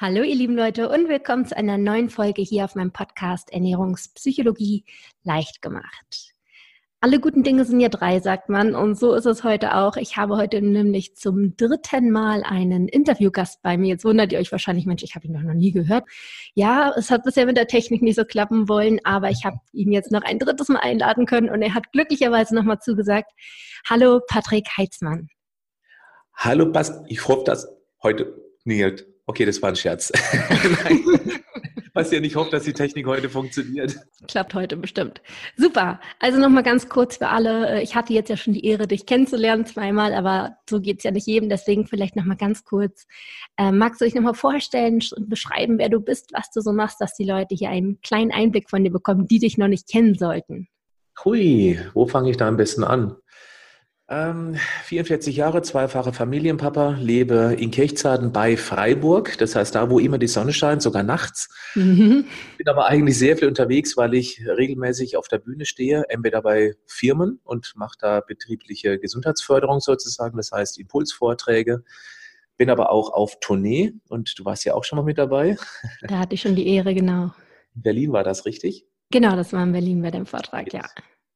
Hallo ihr lieben Leute und willkommen zu einer neuen Folge hier auf meinem Podcast Ernährungspsychologie leicht gemacht. Alle guten Dinge sind ja drei, sagt man, und so ist es heute auch. Ich habe heute nämlich zum dritten Mal einen Interviewgast bei mir. Jetzt wundert ihr euch wahrscheinlich, Mensch, ich habe ihn noch nie gehört. Ja, es hat bisher mit der Technik nicht so klappen wollen, aber ich habe ihn jetzt noch ein drittes Mal einladen können und er hat glücklicherweise nochmal zugesagt. Hallo, Patrick Heitzmann. Hallo, Bast. Ich hoffe, dass heute nähert. Okay, das war ein Scherz. Was ja nicht hofft, dass die Technik heute funktioniert. Klappt heute bestimmt. Super. Also nochmal ganz kurz für alle. Ich hatte jetzt ja schon die Ehre, dich kennenzulernen zweimal, aber so geht es ja nicht jedem. Deswegen vielleicht nochmal ganz kurz. Ähm, magst du dich nochmal vorstellen und beschreiben, wer du bist, was du so machst, dass die Leute hier einen kleinen Einblick von dir bekommen, die dich noch nicht kennen sollten? Hui, wo fange ich da am besten an? Ähm, 44 Jahre, zweifache Familienpapa, lebe in Kirchzarten bei Freiburg. Das heißt, da, wo immer die Sonne scheint, sogar nachts. Mhm. Bin aber eigentlich sehr viel unterwegs, weil ich regelmäßig auf der Bühne stehe, entweder bei Firmen und mache da betriebliche Gesundheitsförderung sozusagen, das heißt Impulsvorträge. Bin aber auch auf Tournee und du warst ja auch schon mal mit dabei. Da hatte ich schon die Ehre, genau. In Berlin war das richtig? Genau, das war in Berlin bei dem Vortrag, ja.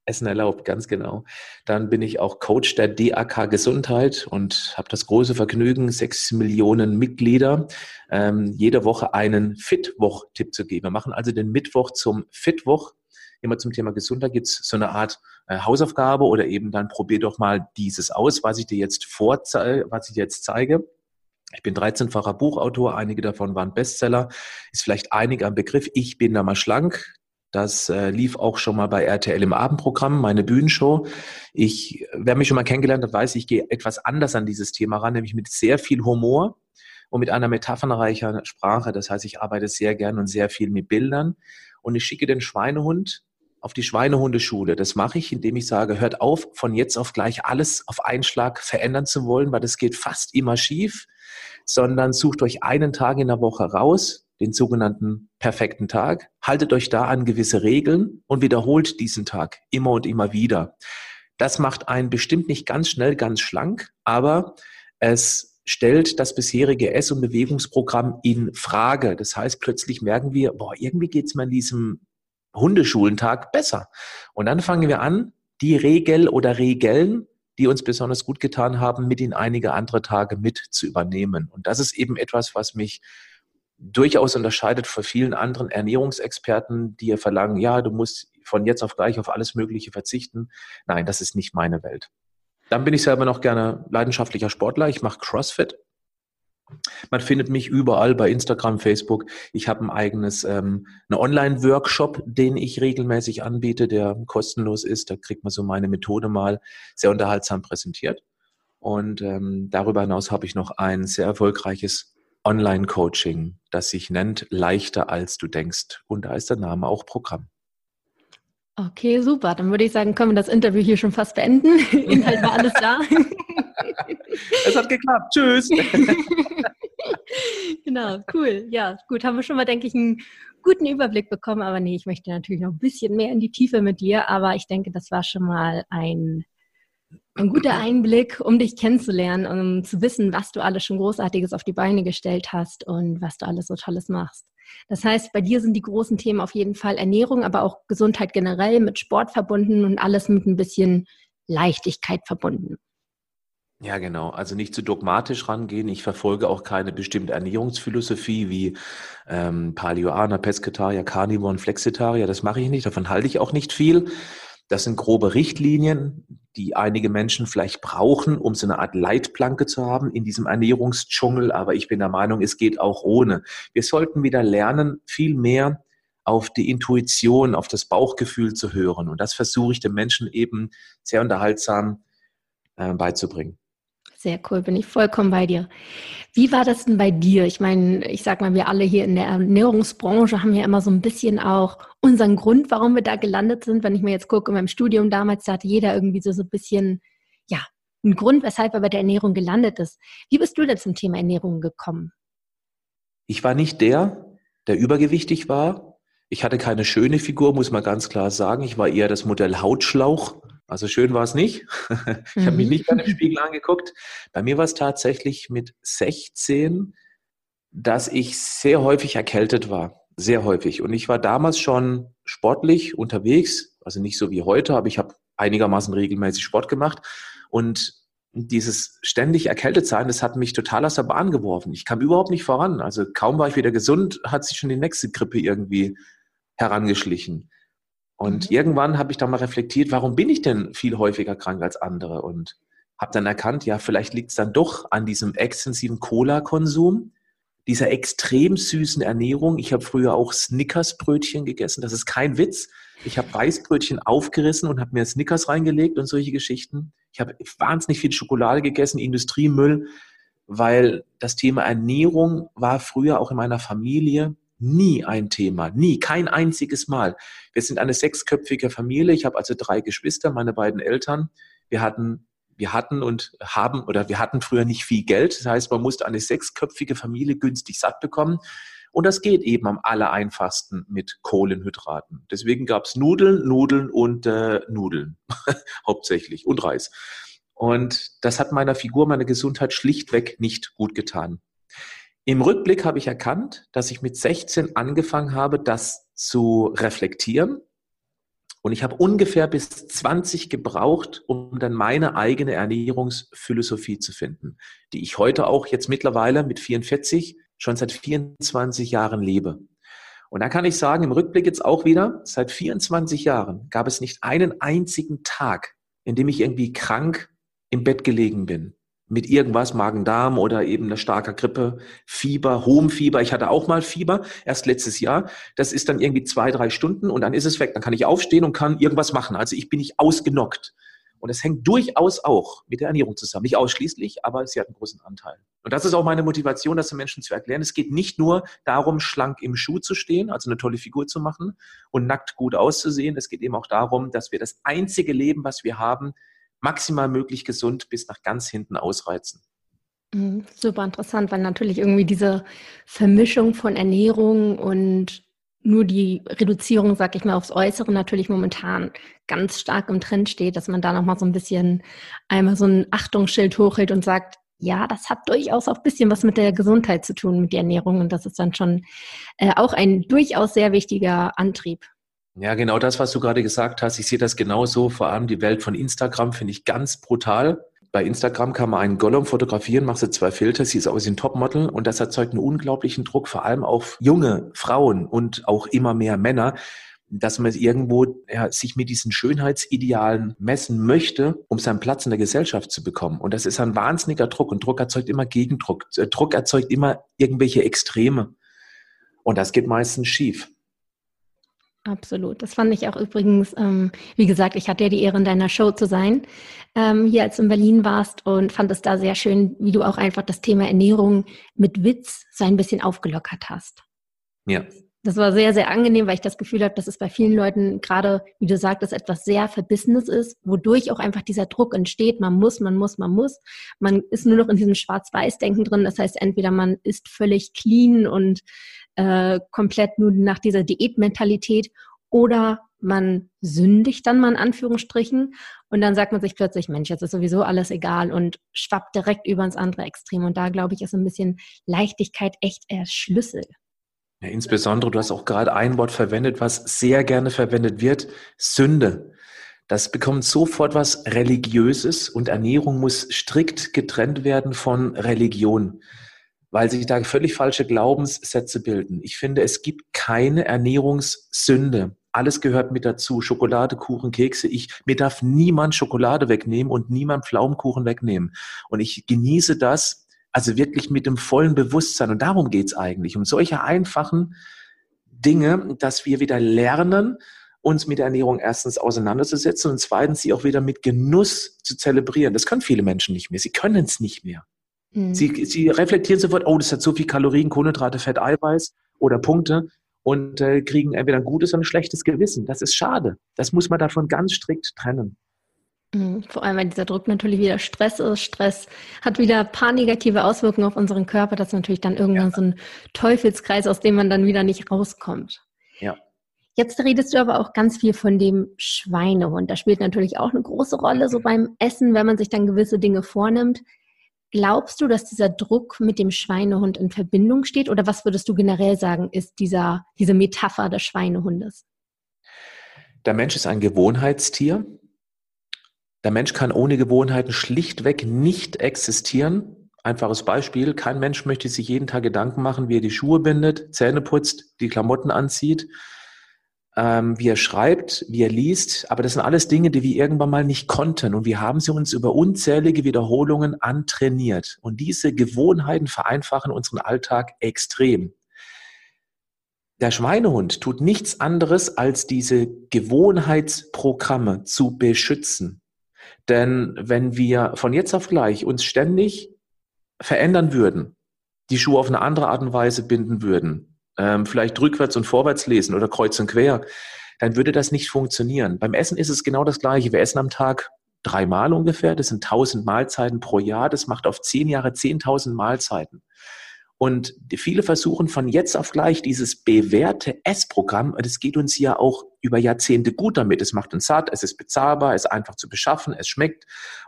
Essen erlaubt, ganz genau. Dann bin ich auch Coach der DAK Gesundheit und habe das große Vergnügen, sechs Millionen Mitglieder, ähm, jede Woche einen Fitwoch-Tipp zu geben. Wir machen also den Mittwoch zum Fitwoch. Immer zum Thema Gesundheit gibt es so eine Art äh, Hausaufgabe oder eben dann probier doch mal dieses aus, was ich dir jetzt vorzeige, was ich jetzt zeige. Ich bin 13-facher Buchautor, einige davon waren Bestseller, ist vielleicht einige am Begriff. Ich bin da mal schlank, das äh, lief auch schon mal bei RTL im Abendprogramm, meine Bühnenshow. Ich, wer mich schon mal kennengelernt hat, weiß, ich gehe etwas anders an dieses Thema ran, nämlich mit sehr viel Humor und mit einer metaphernreicher Sprache. Das heißt, ich arbeite sehr gern und sehr viel mit Bildern. Und ich schicke den Schweinehund auf die Schweinehundeschule. Das mache ich, indem ich sage, hört auf, von jetzt auf gleich alles auf einen Schlag verändern zu wollen, weil das geht fast immer schief, sondern sucht euch einen Tag in der Woche raus, den sogenannten perfekten Tag, haltet euch da an gewisse Regeln und wiederholt diesen Tag immer und immer wieder. Das macht einen bestimmt nicht ganz schnell, ganz schlank, aber es stellt das bisherige Ess- und Bewegungsprogramm in Frage. Das heißt, plötzlich merken wir, boah, irgendwie geht es mir an diesem Hundeschulentag besser. Und dann fangen wir an, die Regel oder Regeln, die uns besonders gut getan haben, mit in einige andere Tage mit zu übernehmen. Und das ist eben etwas, was mich durchaus unterscheidet von vielen anderen Ernährungsexperten, die ja verlangen, ja, du musst von jetzt auf gleich auf alles Mögliche verzichten. Nein, das ist nicht meine Welt. Dann bin ich selber noch gerne leidenschaftlicher Sportler. Ich mache CrossFit. Man findet mich überall bei Instagram, Facebook. Ich habe ein eigenes, ähm, einen Online-Workshop, den ich regelmäßig anbiete, der kostenlos ist. Da kriegt man so meine Methode mal sehr unterhaltsam präsentiert. Und ähm, darüber hinaus habe ich noch ein sehr erfolgreiches Online-Coaching, das sich nennt Leichter als du denkst. Und da ist der Name auch Programm. Okay, super. Dann würde ich sagen, können wir das Interview hier schon fast beenden. Inhalt war alles da. es hat geklappt. Tschüss. genau, cool. Ja, gut. Haben wir schon mal, denke ich, einen guten Überblick bekommen. Aber nee, ich möchte natürlich noch ein bisschen mehr in die Tiefe mit dir. Aber ich denke, das war schon mal ein ein guter Einblick, um dich kennenzulernen, um zu wissen, was du alles schon Großartiges auf die Beine gestellt hast und was du alles so Tolles machst. Das heißt, bei dir sind die großen Themen auf jeden Fall Ernährung, aber auch Gesundheit generell mit Sport verbunden und alles mit ein bisschen Leichtigkeit verbunden. Ja, genau. Also nicht zu dogmatisch rangehen. Ich verfolge auch keine bestimmte Ernährungsphilosophie wie ähm, Paleoaner, Pesketarier, Carnivoren, Flexitarier. Das mache ich nicht. Davon halte ich auch nicht viel. Das sind grobe Richtlinien, die einige Menschen vielleicht brauchen, um so eine Art Leitplanke zu haben in diesem Ernährungsdschungel. Aber ich bin der Meinung, es geht auch ohne. Wir sollten wieder lernen, viel mehr auf die Intuition, auf das Bauchgefühl zu hören. Und das versuche ich den Menschen eben sehr unterhaltsam äh, beizubringen. Sehr cool, bin ich vollkommen bei dir. Wie war das denn bei dir? Ich meine, ich sag mal, wir alle hier in der Ernährungsbranche haben ja immer so ein bisschen auch unseren Grund, warum wir da gelandet sind. Wenn ich mir jetzt gucke, in meinem Studium damals, da hatte jeder irgendwie so, so ein bisschen, ja, einen Grund, weshalb er bei der Ernährung gelandet ist. Wie bist du denn zum Thema Ernährung gekommen? Ich war nicht der, der übergewichtig war. Ich hatte keine schöne Figur, muss man ganz klar sagen. Ich war eher das Modell Hautschlauch. Also schön war es nicht. ich mhm. habe mich nicht bei dem Spiegel angeguckt. Bei mir war es tatsächlich mit 16 dass ich sehr häufig erkältet war. Sehr häufig. Und ich war damals schon sportlich unterwegs, also nicht so wie heute, aber ich habe einigermaßen regelmäßig Sport gemacht. Und dieses ständig erkältet sein, das hat mich total aus der Bahn geworfen. Ich kam überhaupt nicht voran. Also kaum war ich wieder gesund, hat sich schon die nächste Grippe irgendwie herangeschlichen. Und mhm. irgendwann habe ich dann mal reflektiert, warum bin ich denn viel häufiger krank als andere? Und habe dann erkannt, ja, vielleicht liegt es dann doch an diesem extensiven Cola-Konsum, dieser extrem süßen Ernährung. Ich habe früher auch Snickers-Brötchen gegessen. Das ist kein Witz. Ich habe Weißbrötchen aufgerissen und habe mir Snickers reingelegt und solche Geschichten. Ich habe wahnsinnig viel Schokolade gegessen, Industriemüll, weil das Thema Ernährung war früher auch in meiner Familie nie ein Thema. Nie, kein einziges Mal. Wir sind eine sechsköpfige Familie. Ich habe also drei Geschwister, meine beiden Eltern. Wir hatten wir hatten und haben oder wir hatten früher nicht viel Geld. Das heißt, man musste eine sechsköpfige Familie günstig satt bekommen. Und das geht eben am aller einfachsten mit Kohlenhydraten. Deswegen gab es Nudeln, Nudeln und äh, Nudeln hauptsächlich und Reis. Und das hat meiner Figur, meiner Gesundheit schlichtweg nicht gut getan. Im Rückblick habe ich erkannt, dass ich mit 16 angefangen habe, das zu reflektieren und ich habe ungefähr bis 20 gebraucht, um dann meine eigene Ernährungsphilosophie zu finden, die ich heute auch jetzt mittlerweile mit 44 schon seit 24 Jahren lebe. Und da kann ich sagen, im Rückblick jetzt auch wieder, seit 24 Jahren gab es nicht einen einzigen Tag, in dem ich irgendwie krank im Bett gelegen bin mit irgendwas, Magen-Darm oder eben eine starke Grippe, Fieber, hohem Fieber. Ich hatte auch mal Fieber, erst letztes Jahr. Das ist dann irgendwie zwei, drei Stunden und dann ist es weg. Dann kann ich aufstehen und kann irgendwas machen. Also ich bin nicht ausgenockt. Und es hängt durchaus auch mit der Ernährung zusammen. Nicht ausschließlich, aber sie hat einen großen Anteil. Und das ist auch meine Motivation, das den Menschen zu erklären. Es geht nicht nur darum, schlank im Schuh zu stehen, also eine tolle Figur zu machen und nackt gut auszusehen. Es geht eben auch darum, dass wir das einzige Leben, was wir haben, maximal möglich gesund bis nach ganz hinten ausreizen. Mhm, super interessant, weil natürlich irgendwie diese Vermischung von Ernährung und nur die Reduzierung, sag ich mal, aufs Äußere natürlich momentan ganz stark im Trend steht, dass man da nochmal so ein bisschen einmal so ein Achtungsschild hochhält und sagt, ja, das hat durchaus auch ein bisschen was mit der Gesundheit zu tun, mit der Ernährung. Und das ist dann schon äh, auch ein durchaus sehr wichtiger Antrieb. Ja, genau das, was du gerade gesagt hast. Ich sehe das genauso. Vor allem die Welt von Instagram finde ich ganz brutal. Bei Instagram kann man einen Gollum fotografieren, machst du zwei Filter, siehst aus wie ein Topmodel und das erzeugt einen unglaublichen Druck, vor allem auf junge Frauen und auch immer mehr Männer, dass man irgendwo ja, sich mit diesen Schönheitsidealen messen möchte, um seinen Platz in der Gesellschaft zu bekommen. Und das ist ein wahnsinniger Druck und Druck erzeugt immer Gegendruck. Druck erzeugt immer irgendwelche Extreme. Und das geht meistens schief. Absolut. Das fand ich auch übrigens, ähm, wie gesagt, ich hatte ja die Ehre, in deiner Show zu sein, ähm, hier als du in Berlin warst und fand es da sehr schön, wie du auch einfach das Thema Ernährung mit Witz so ein bisschen aufgelockert hast. Ja. Das war sehr, sehr angenehm, weil ich das Gefühl habe, dass es bei vielen Leuten gerade, wie du sagtest, etwas sehr Verbissenes ist, wodurch auch einfach dieser Druck entsteht. Man muss, man muss, man muss. Man ist nur noch in diesem Schwarz-Weiß-Denken drin. Das heißt, entweder man ist völlig clean und äh, komplett nur nach dieser Diätmentalität oder man sündigt dann mal in Anführungsstrichen und dann sagt man sich plötzlich, Mensch, jetzt ist sowieso alles egal und schwappt direkt über ins andere Extrem. Und da glaube ich, ist ein bisschen Leichtigkeit echt der Schlüssel. Ja, insbesondere, du hast auch gerade ein Wort verwendet, was sehr gerne verwendet wird, Sünde. Das bekommt sofort was Religiöses und Ernährung muss strikt getrennt werden von Religion weil sich da völlig falsche Glaubenssätze bilden. Ich finde, es gibt keine Ernährungssünde. Alles gehört mit dazu. Schokolade, Kuchen, Kekse. Ich, mir darf niemand Schokolade wegnehmen und niemand Pflaumenkuchen wegnehmen. Und ich genieße das also wirklich mit dem vollen Bewusstsein. Und darum geht's eigentlich. Um solche einfachen Dinge, dass wir wieder lernen, uns mit der Ernährung erstens auseinanderzusetzen und zweitens sie auch wieder mit Genuss zu zelebrieren. Das können viele Menschen nicht mehr. Sie können es nicht mehr. Mhm. Sie, sie reflektieren sofort, oh, das hat so viel Kalorien, Kohlenhydrate, Fett, Eiweiß oder Punkte und äh, kriegen entweder ein gutes oder ein schlechtes Gewissen. Das ist schade. Das muss man davon ganz strikt trennen. Mhm. Vor allem, weil dieser Druck natürlich wieder Stress ist. Stress hat wieder ein paar negative Auswirkungen auf unseren Körper. Das ist natürlich dann irgendwann ja. so ein Teufelskreis, aus dem man dann wieder nicht rauskommt. Ja. Jetzt redest du aber auch ganz viel von dem Schweinehund. Das spielt natürlich auch eine große Rolle so beim Essen, wenn man sich dann gewisse Dinge vornimmt. Glaubst du, dass dieser Druck mit dem Schweinehund in Verbindung steht? Oder was würdest du generell sagen, ist dieser, diese Metapher des Schweinehundes? Der Mensch ist ein Gewohnheitstier. Der Mensch kann ohne Gewohnheiten schlichtweg nicht existieren. Einfaches Beispiel, kein Mensch möchte sich jeden Tag Gedanken machen, wie er die Schuhe bindet, Zähne putzt, die Klamotten anzieht ähm, wie er schreibt, wie er liest. Aber das sind alles Dinge, die wir irgendwann mal nicht konnten. Und wir haben sie uns über unzählige Wiederholungen antrainiert. Und diese Gewohnheiten vereinfachen unseren Alltag extrem. Der Schweinehund tut nichts anderes, als diese Gewohnheitsprogramme zu beschützen. Denn wenn wir von jetzt auf gleich uns ständig verändern würden, die Schuhe auf eine andere Art und Weise binden würden, ähm, vielleicht rückwärts und vorwärts lesen oder kreuz und quer, dann würde das nicht funktionieren. Beim Essen ist es genau das Gleiche. Wir essen am Tag dreimal ungefähr. Das sind 1000 Mahlzeiten pro Jahr. Das macht auf zehn Jahre 10.000 Mahlzeiten. Und viele versuchen von jetzt auf gleich dieses bewährte Essprogramm, das geht uns ja auch über Jahrzehnte gut damit. Es macht uns satt, es ist bezahlbar, es ist einfach zu beschaffen, es schmeckt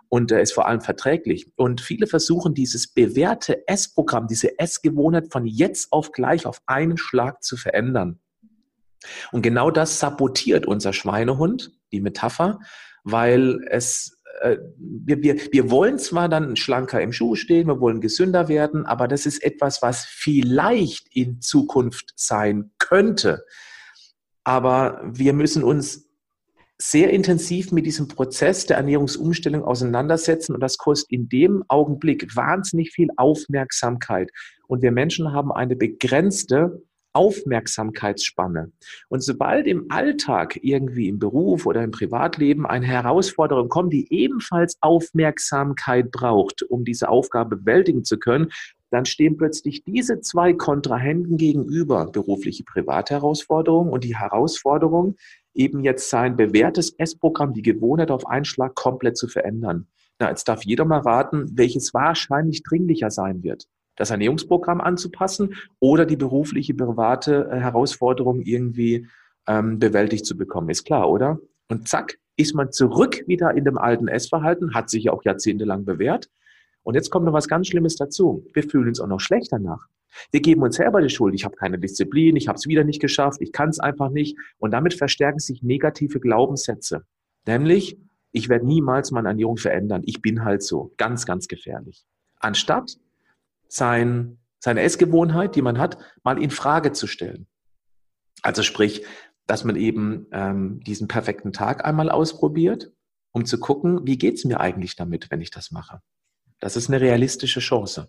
und äh, ist vor allem verträglich. Und viele versuchen dieses bewährte Essprogramm, diese Essgewohnheit von jetzt auf gleich auf einen Schlag zu verändern. Und genau das sabotiert unser Schweinehund, die Metapher, weil es äh, wir, wir, wir wollen zwar dann schlanker im Schuh stehen, wir wollen gesünder werden, aber das ist etwas, was vielleicht in Zukunft sein könnte. Aber wir müssen uns sehr intensiv mit diesem Prozess der Ernährungsumstellung auseinandersetzen und das kostet in dem Augenblick wahnsinnig viel Aufmerksamkeit. Und wir Menschen haben eine begrenzte Aufmerksamkeitsspanne. Und sobald im Alltag irgendwie im Beruf oder im Privatleben eine Herausforderung kommt, die ebenfalls Aufmerksamkeit braucht, um diese Aufgabe bewältigen zu können, dann stehen plötzlich diese zwei Kontrahenten gegenüber, berufliche Privatherausforderung und die Herausforderung, eben jetzt sein bewährtes Essprogramm, die Gewohnheit auf einen Schlag komplett zu verändern. Na, jetzt darf jeder mal raten, welches wahrscheinlich dringlicher sein wird das Ernährungsprogramm anzupassen oder die berufliche, private äh, Herausforderung irgendwie ähm, bewältigt zu bekommen. Ist klar, oder? Und zack, ist man zurück wieder in dem alten Essverhalten, hat sich ja auch jahrzehntelang bewährt. Und jetzt kommt noch was ganz Schlimmes dazu. Wir fühlen uns auch noch schlecht danach. Wir geben uns selber die Schuld. Ich habe keine Disziplin, ich habe es wieder nicht geschafft, ich kann es einfach nicht. Und damit verstärken sich negative Glaubenssätze. Nämlich, ich werde niemals meine Ernährung verändern. Ich bin halt so. Ganz, ganz gefährlich. Anstatt sein, seine Essgewohnheit, die man hat, mal in Frage zu stellen. Also sprich, dass man eben ähm, diesen perfekten Tag einmal ausprobiert, um zu gucken, wie geht es mir eigentlich damit, wenn ich das mache. Das ist eine realistische Chance.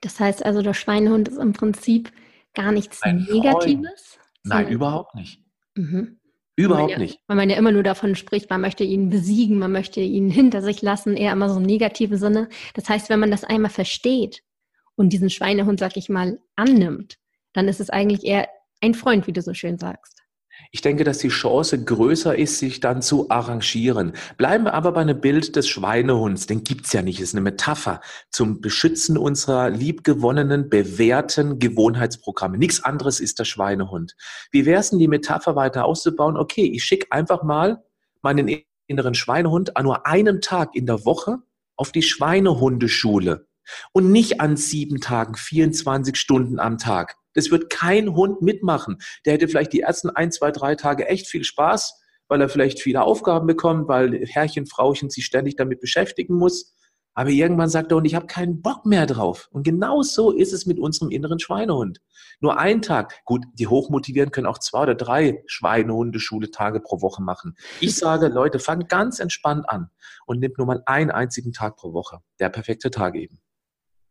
Das heißt also, der Schweinehund ist im Prinzip gar nichts Ein Negatives? Nein, überhaupt nicht. Mhm. Überhaupt ja, nicht. Weil man ja immer nur davon spricht, man möchte ihn besiegen, man möchte ihn hinter sich lassen, eher immer so im negativen Sinne. Das heißt, wenn man das einmal versteht und diesen Schweinehund, sag ich mal, annimmt, dann ist es eigentlich eher ein Freund, wie du so schön sagst. Ich denke, dass die Chance größer ist, sich dann zu arrangieren. Bleiben wir aber bei einem Bild des Schweinehunds. Den gibt's ja nicht. Das ist eine Metapher zum Beschützen unserer liebgewonnenen, bewährten Gewohnheitsprogramme. Nichts anderes ist der Schweinehund. Wie wäre es denn, die Metapher weiter auszubauen? Okay, ich schicke einfach mal meinen inneren Schweinehund an nur einem Tag in der Woche auf die Schweinehundeschule und nicht an sieben Tagen, 24 Stunden am Tag. Das wird kein Hund mitmachen. Der hätte vielleicht die ersten ein, zwei, drei Tage echt viel Spaß, weil er vielleicht viele Aufgaben bekommt, weil Herrchen, Frauchen sich ständig damit beschäftigen muss. Aber irgendwann sagt er, und ich habe keinen Bock mehr drauf. Und genau so ist es mit unserem inneren Schweinehund. Nur ein Tag, gut, die hochmotivieren können auch zwei oder drei Schweinehundeschule-Tage pro Woche machen. Ich sage, Leute, fangt ganz entspannt an und nehmt nur mal einen einzigen Tag pro Woche. Der perfekte Tag eben.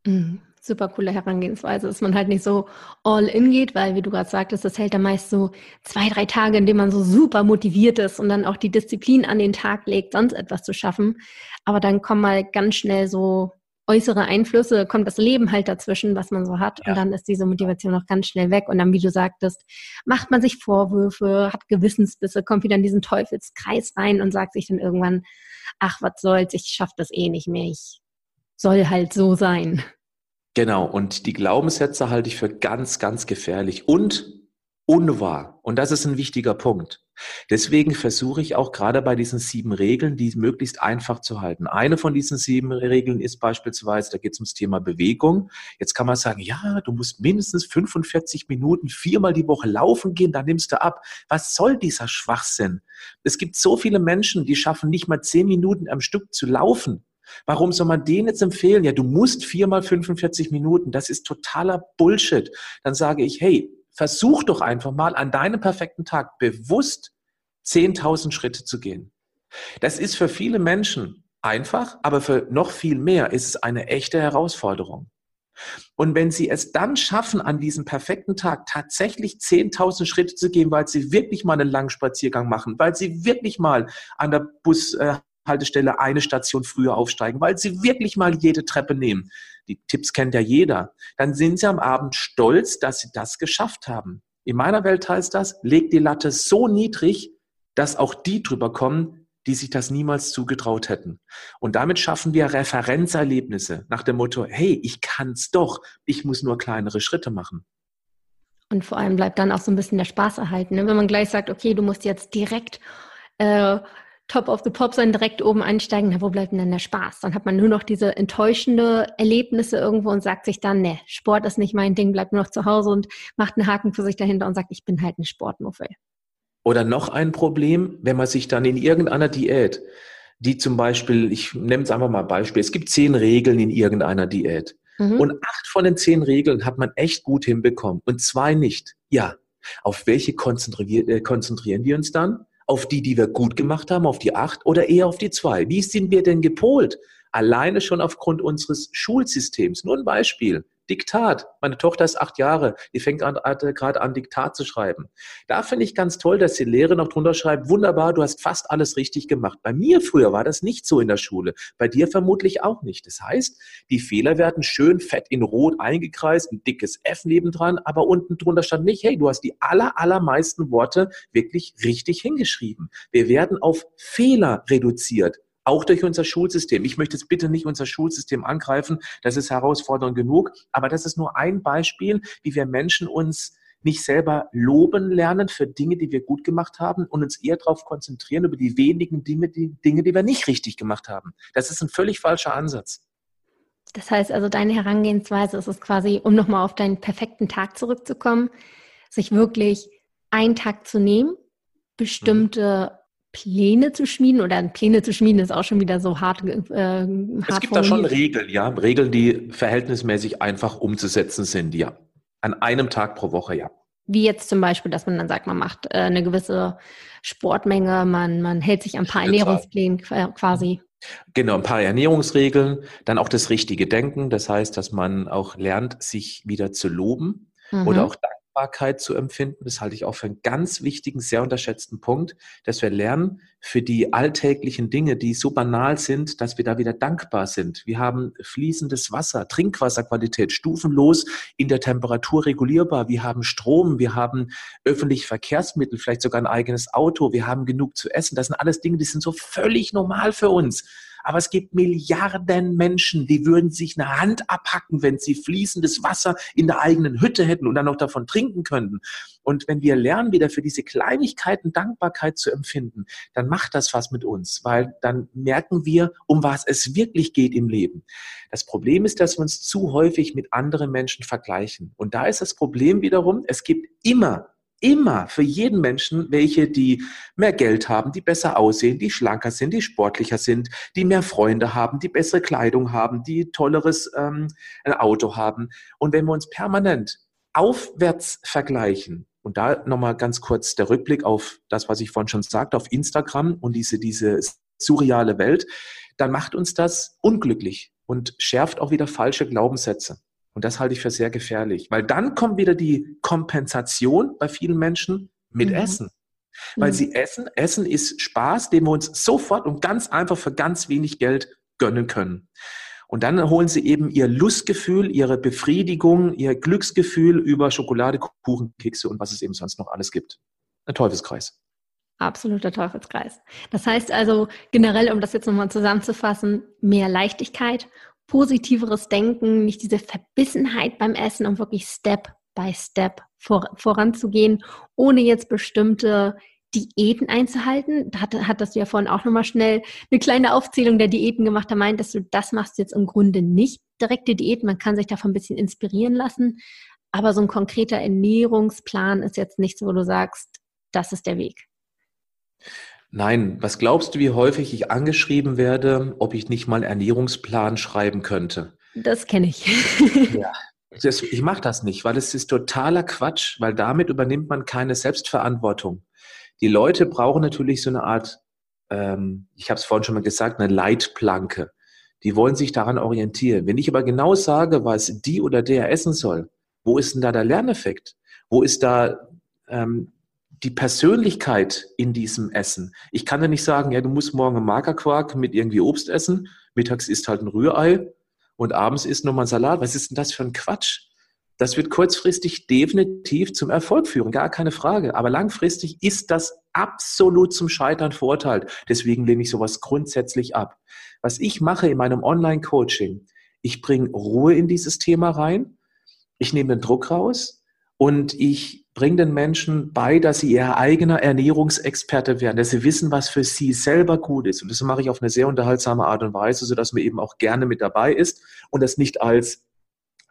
Mhm super coole Herangehensweise, dass man halt nicht so all in geht, weil, wie du gerade sagtest, das hält dann meist so zwei, drei Tage, in denen man so super motiviert ist und dann auch die Disziplin an den Tag legt, sonst etwas zu schaffen. Aber dann kommen mal ganz schnell so äußere Einflüsse, kommt das Leben halt dazwischen, was man so hat. Ja. Und dann ist diese Motivation auch ganz schnell weg. Und dann, wie du sagtest, macht man sich Vorwürfe, hat Gewissensbisse, kommt wieder in diesen Teufelskreis rein und sagt sich dann irgendwann, ach, was soll's, ich schaff das eh nicht mehr, ich soll halt so sein. Genau, und die Glaubenssätze halte ich für ganz, ganz gefährlich und unwahr. Und das ist ein wichtiger Punkt. Deswegen versuche ich auch gerade bei diesen sieben Regeln, die möglichst einfach zu halten. Eine von diesen sieben Regeln ist beispielsweise, da geht es ums Thema Bewegung. Jetzt kann man sagen, ja, du musst mindestens 45 Minuten viermal die Woche laufen gehen, dann nimmst du ab. Was soll dieser Schwachsinn? Es gibt so viele Menschen, die schaffen nicht mal zehn Minuten am Stück zu laufen. Warum soll man denen jetzt empfehlen? Ja, du musst viermal 45 Minuten. Das ist totaler Bullshit. Dann sage ich, hey, versuch doch einfach mal an deinem perfekten Tag bewusst 10.000 Schritte zu gehen. Das ist für viele Menschen einfach, aber für noch viel mehr ist es eine echte Herausforderung. Und wenn Sie es dann schaffen, an diesem perfekten Tag tatsächlich 10.000 Schritte zu gehen, weil Sie wirklich mal einen langen Spaziergang machen, weil Sie wirklich mal an der Bushaltestelle eine Station früher aufsteigen, weil Sie wirklich mal jede Treppe nehmen, die Tipps kennt ja jeder, dann sind Sie am Abend stolz, dass Sie das geschafft haben. In meiner Welt heißt das, leg die Latte so niedrig, dass auch die drüber kommen, die sich das niemals zugetraut hätten. Und damit schaffen wir Referenzerlebnisse nach dem Motto, hey, ich kann's doch, ich muss nur kleinere Schritte machen. Und vor allem bleibt dann auch so ein bisschen der Spaß erhalten. Ne? Wenn man gleich sagt, okay, du musst jetzt direkt äh, Top of the Pop sein, direkt oben einsteigen, na, wo bleibt denn der Spaß? Dann hat man nur noch diese enttäuschende Erlebnisse irgendwo und sagt sich dann, ne, Sport ist nicht mein Ding, bleibt nur noch zu Hause und macht einen Haken für sich dahinter und sagt, ich bin halt eine Sportmuffel. Oder noch ein Problem, wenn man sich dann in irgendeiner Diät, die zum Beispiel, ich nehme es einfach mal Beispiel, es gibt zehn Regeln in irgendeiner Diät. Mhm. Und acht von den zehn Regeln hat man echt gut hinbekommen und zwei nicht. Ja, auf welche äh, konzentrieren wir uns dann? Auf die, die wir gut gemacht haben, auf die acht oder eher auf die zwei? Wie sind wir denn gepolt? Alleine schon aufgrund unseres Schulsystems. Nur ein Beispiel. Diktat. Meine Tochter ist acht Jahre, die fängt an, gerade an, Diktat zu schreiben. Da finde ich ganz toll, dass die Lehre noch drunter schreibt, wunderbar, du hast fast alles richtig gemacht. Bei mir früher war das nicht so in der Schule, bei dir vermutlich auch nicht. Das heißt, die Fehler werden schön fett in rot eingekreist, ein dickes F nebendran, aber unten drunter stand nicht, hey, du hast die aller, allermeisten Worte wirklich richtig hingeschrieben. Wir werden auf Fehler reduziert auch durch unser Schulsystem. Ich möchte jetzt bitte nicht unser Schulsystem angreifen, das ist herausfordernd genug, aber das ist nur ein Beispiel, wie wir Menschen uns nicht selber loben lernen für Dinge, die wir gut gemacht haben und uns eher darauf konzentrieren über die wenigen Dinge die, Dinge, die wir nicht richtig gemacht haben. Das ist ein völlig falscher Ansatz. Das heißt also, deine Herangehensweise ist es quasi, um nochmal auf deinen perfekten Tag zurückzukommen, sich wirklich einen Tag zu nehmen, bestimmte Pläne zu schmieden oder Pläne zu schmieden ist auch schon wieder so hart. Äh, hart es gibt da schon Regeln, ja, Regeln, die verhältnismäßig einfach umzusetzen sind, ja. An einem Tag pro Woche, ja. Wie jetzt zum Beispiel, dass man dann sagt, man macht äh, eine gewisse Sportmenge, man, man hält sich an ein paar Ernährungsplänen quasi. Genau, ein paar Ernährungsregeln, dann auch das richtige Denken. Das heißt, dass man auch lernt, sich wieder zu loben mhm. oder auch Dankbarkeit zu empfinden. Das halte ich auch für einen ganz wichtigen, sehr unterschätzten Punkt, dass wir lernen für die alltäglichen Dinge, die so banal sind, dass wir da wieder dankbar sind. Wir haben fließendes Wasser, Trinkwasserqualität, stufenlos in der Temperatur regulierbar. Wir haben Strom, wir haben öffentliche Verkehrsmittel, vielleicht sogar ein eigenes Auto. Wir haben genug zu essen. Das sind alles Dinge, die sind so völlig normal für uns. Aber es gibt Milliarden Menschen, die würden sich eine Hand abhacken, wenn sie fließendes Wasser in der eigenen Hütte hätten und dann noch davon trinken könnten. Und wenn wir lernen, wieder für diese Kleinigkeiten Dankbarkeit zu empfinden, dann macht das was mit uns, weil dann merken wir, um was es wirklich geht im Leben. Das Problem ist, dass wir uns zu häufig mit anderen Menschen vergleichen. Und da ist das Problem wiederum, es gibt immer immer für jeden Menschen welche, die mehr Geld haben, die besser aussehen, die schlanker sind, die sportlicher sind, die mehr Freunde haben, die bessere Kleidung haben, die tolleres ähm, Auto haben. Und wenn wir uns permanent aufwärts vergleichen, und da nochmal ganz kurz der Rückblick auf das, was ich vorhin schon sagte, auf Instagram und diese, diese surreale Welt, dann macht uns das unglücklich und schärft auch wieder falsche Glaubenssätze. Und das halte ich für sehr gefährlich, weil dann kommt wieder die Kompensation bei vielen Menschen mit mhm. Essen. Weil mhm. sie essen, Essen ist Spaß, den wir uns sofort und ganz einfach für ganz wenig Geld gönnen können. Und dann holen sie eben ihr Lustgefühl, ihre Befriedigung, ihr Glücksgefühl über Schokolade, Kuchen, Kekse und was es eben sonst noch alles gibt. Ein Teufelskreis. Absoluter Teufelskreis. Das heißt also generell, um das jetzt nochmal zusammenzufassen, mehr Leichtigkeit positiveres Denken, nicht diese Verbissenheit beim Essen, um wirklich Step by Step vor, voranzugehen, ohne jetzt bestimmte Diäten einzuhalten. Da hat, hat das ja vorhin auch nochmal schnell eine kleine Aufzählung der Diäten gemacht. Da meintest du, das machst du jetzt im Grunde nicht direkte Diäten. Man kann sich davon ein bisschen inspirieren lassen. Aber so ein konkreter Ernährungsplan ist jetzt nichts, wo du sagst, das ist der Weg. Nein, was glaubst du, wie häufig ich angeschrieben werde, ob ich nicht mal einen Ernährungsplan schreiben könnte? Das kenne ich. ja. Das, ich mache das nicht, weil es ist totaler Quatsch, weil damit übernimmt man keine Selbstverantwortung. Die Leute brauchen natürlich so eine Art, ähm, ich habe es vorhin schon mal gesagt, eine Leitplanke. Die wollen sich daran orientieren. Wenn ich aber genau sage, was die oder der essen soll, wo ist denn da der Lerneffekt? Wo ist da ähm, die Persönlichkeit in diesem Essen? Ich kann ja nicht sagen, ja, du musst morgen Magerquark mit irgendwie Obst essen, mittags isst halt ein Rührei und abends isst nochmal ein Salat. Was ist denn das für ein Quatsch? Das wird kurzfristig definitiv zum Erfolg führen, gar keine Frage. Aber langfristig ist das absolut zum Scheitern verurteilt. Deswegen lehne ich sowas grundsätzlich ab. Was ich mache in meinem Online-Coaching, ich bringe Ruhe in dieses Thema rein, ich nehme den Druck raus und ich bringe den Menschen bei, dass sie ihr eigener Ernährungsexperte werden, dass sie wissen, was für sie selber gut ist. Und das mache ich auf eine sehr unterhaltsame Art und Weise, sodass man eben auch gerne mit dabei ist und das nicht als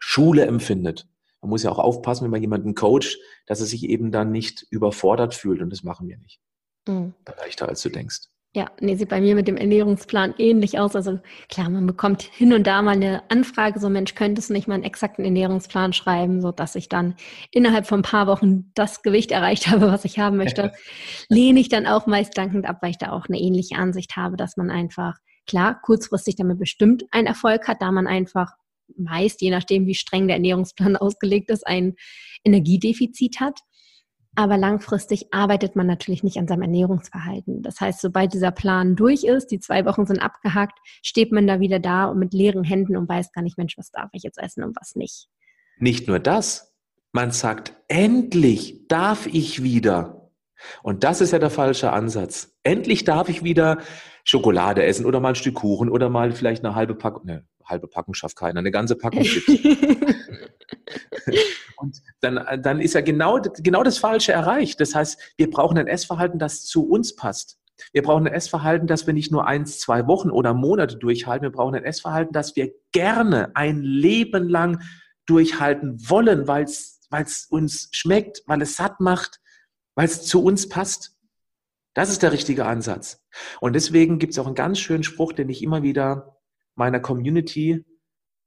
Schule empfindet. Man muss ja auch aufpassen, wenn man jemanden coacht, dass er sich eben dann nicht überfordert fühlt. Und das machen wir nicht. Mhm. Leichter, als du denkst. Ja, nee, sieht bei mir mit dem Ernährungsplan ähnlich aus. Also klar, man bekommt hin und da mal eine Anfrage, so Mensch, könntest du nicht mal einen exakten Ernährungsplan schreiben, so dass ich dann innerhalb von ein paar Wochen das Gewicht erreicht habe, was ich haben möchte. Lehne ich dann auch meist dankend ab, weil ich da auch eine ähnliche Ansicht habe, dass man einfach, klar, kurzfristig damit bestimmt einen Erfolg hat, da man einfach meist, je nachdem, wie streng der Ernährungsplan ausgelegt ist, ein Energiedefizit hat. Aber langfristig arbeitet man natürlich nicht an seinem Ernährungsverhalten. Das heißt, sobald dieser Plan durch ist, die zwei Wochen sind abgehakt, steht man da wieder da und mit leeren Händen und weiß gar nicht, Mensch, was darf ich jetzt essen und was nicht. Nicht nur das. Man sagt, endlich darf ich wieder. Und das ist ja der falsche Ansatz. Endlich darf ich wieder Schokolade essen oder mal ein Stück Kuchen oder mal vielleicht eine halbe Packung, ne, halbe Packung schafft keiner, eine ganze Packung Chips. und dann, dann ist ja genau, genau das Falsche erreicht. Das heißt, wir brauchen ein Essverhalten, das zu uns passt. Wir brauchen ein Essverhalten, das wir nicht nur eins, zwei Wochen oder Monate durchhalten. Wir brauchen ein Essverhalten, das wir gerne ein Leben lang durchhalten wollen, weil es uns schmeckt, weil es satt macht, weil es zu uns passt. Das ist der richtige Ansatz. Und deswegen gibt es auch einen ganz schönen Spruch, den ich immer wieder meiner Community